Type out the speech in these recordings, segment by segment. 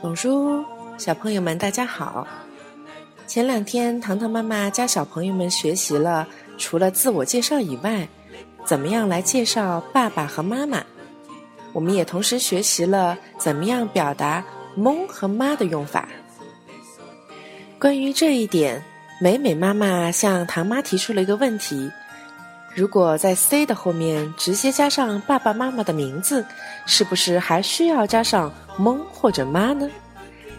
董叔，小朋友们，大家好。前两天，糖糖妈妈教小朋友们学习了，除了自我介绍以外，怎么样来介绍爸爸和妈妈。我们也同时学习了怎么样表达“蒙”和“妈”的用法。关于这一点，美美妈妈向唐妈提出了一个问题。如果在 C 的后面直接加上爸爸妈妈的名字，是不是还需要加上蒙或者妈呢？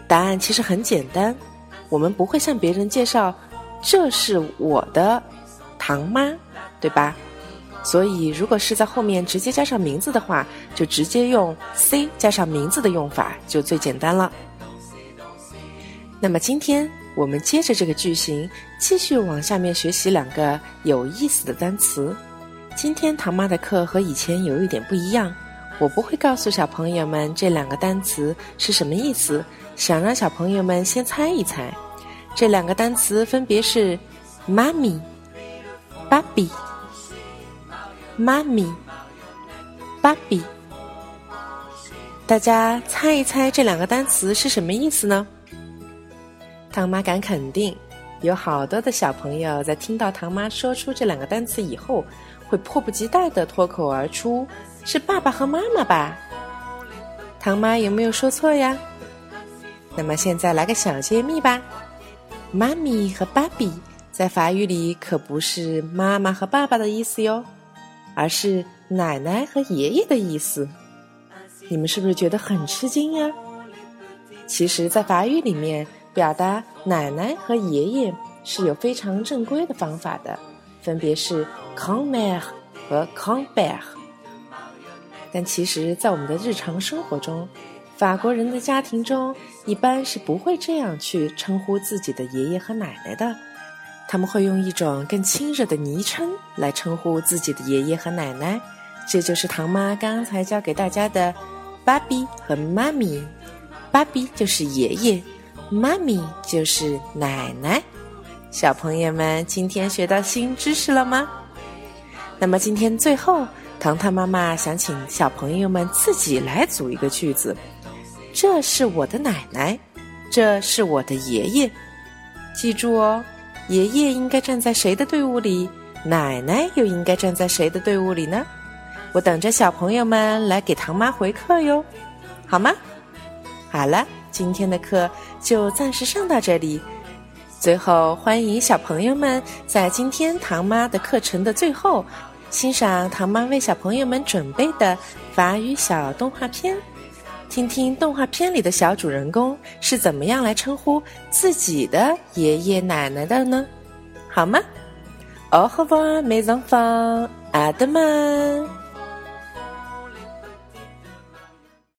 答案其实很简单，我们不会向别人介绍这是我的堂妈，对吧？所以如果是在后面直接加上名字的话，就直接用 C 加上名字的用法就最简单了。那么今天。我们接着这个句型继续往下面学习两个有意思的单词。今天唐妈的课和以前有一点不一样，我不会告诉小朋友们这两个单词是什么意思，想让小朋友们先猜一猜。这两个单词分别是妈咪、芭比、妈咪、芭比。大家猜一猜这两个单词是什么意思呢？唐妈敢肯定，有好多的小朋友在听到唐妈说出这两个单词以后，会迫不及待的脱口而出：“是爸爸和妈妈吧？”唐妈有没有说错呀？那么现在来个小揭秘吧：妈咪和芭比在法语里可不是妈妈和爸爸的意思哟，而是奶奶和爷爷的意思。你们是不是觉得很吃惊呀？其实，在法语里面。表达奶奶和爷爷是有非常正规的方法的，分别是 “grand-mère” 和 “grand-père”。但其实，在我们的日常生活中，法国人的家庭中一般是不会这样去称呼自己的爷爷和奶奶的，他们会用一种更亲热的昵称来称呼自己的爷爷和奶奶。这就是唐妈刚才教给大家的“爸比”和“妈咪”。爸比就是爷爷。妈咪就是奶奶，小朋友们今天学到新知识了吗？那么今天最后，糖糖妈妈想请小朋友们自己来组一个句子：这是我的奶奶，这是我的爷爷。记住哦，爷爷应该站在谁的队伍里？奶奶又应该站在谁的队伍里呢？我等着小朋友们来给唐妈回课哟，好吗？好了。今天的课就暂时上到这里。最后，欢迎小朋友们在今天唐妈的课程的最后，欣赏唐妈为小朋友们准备的法语小动画片，听听动画片里的小主人公是怎么样来称呼自己的爷爷奶奶的呢？好吗？Au revoir, mes enfants. À demain.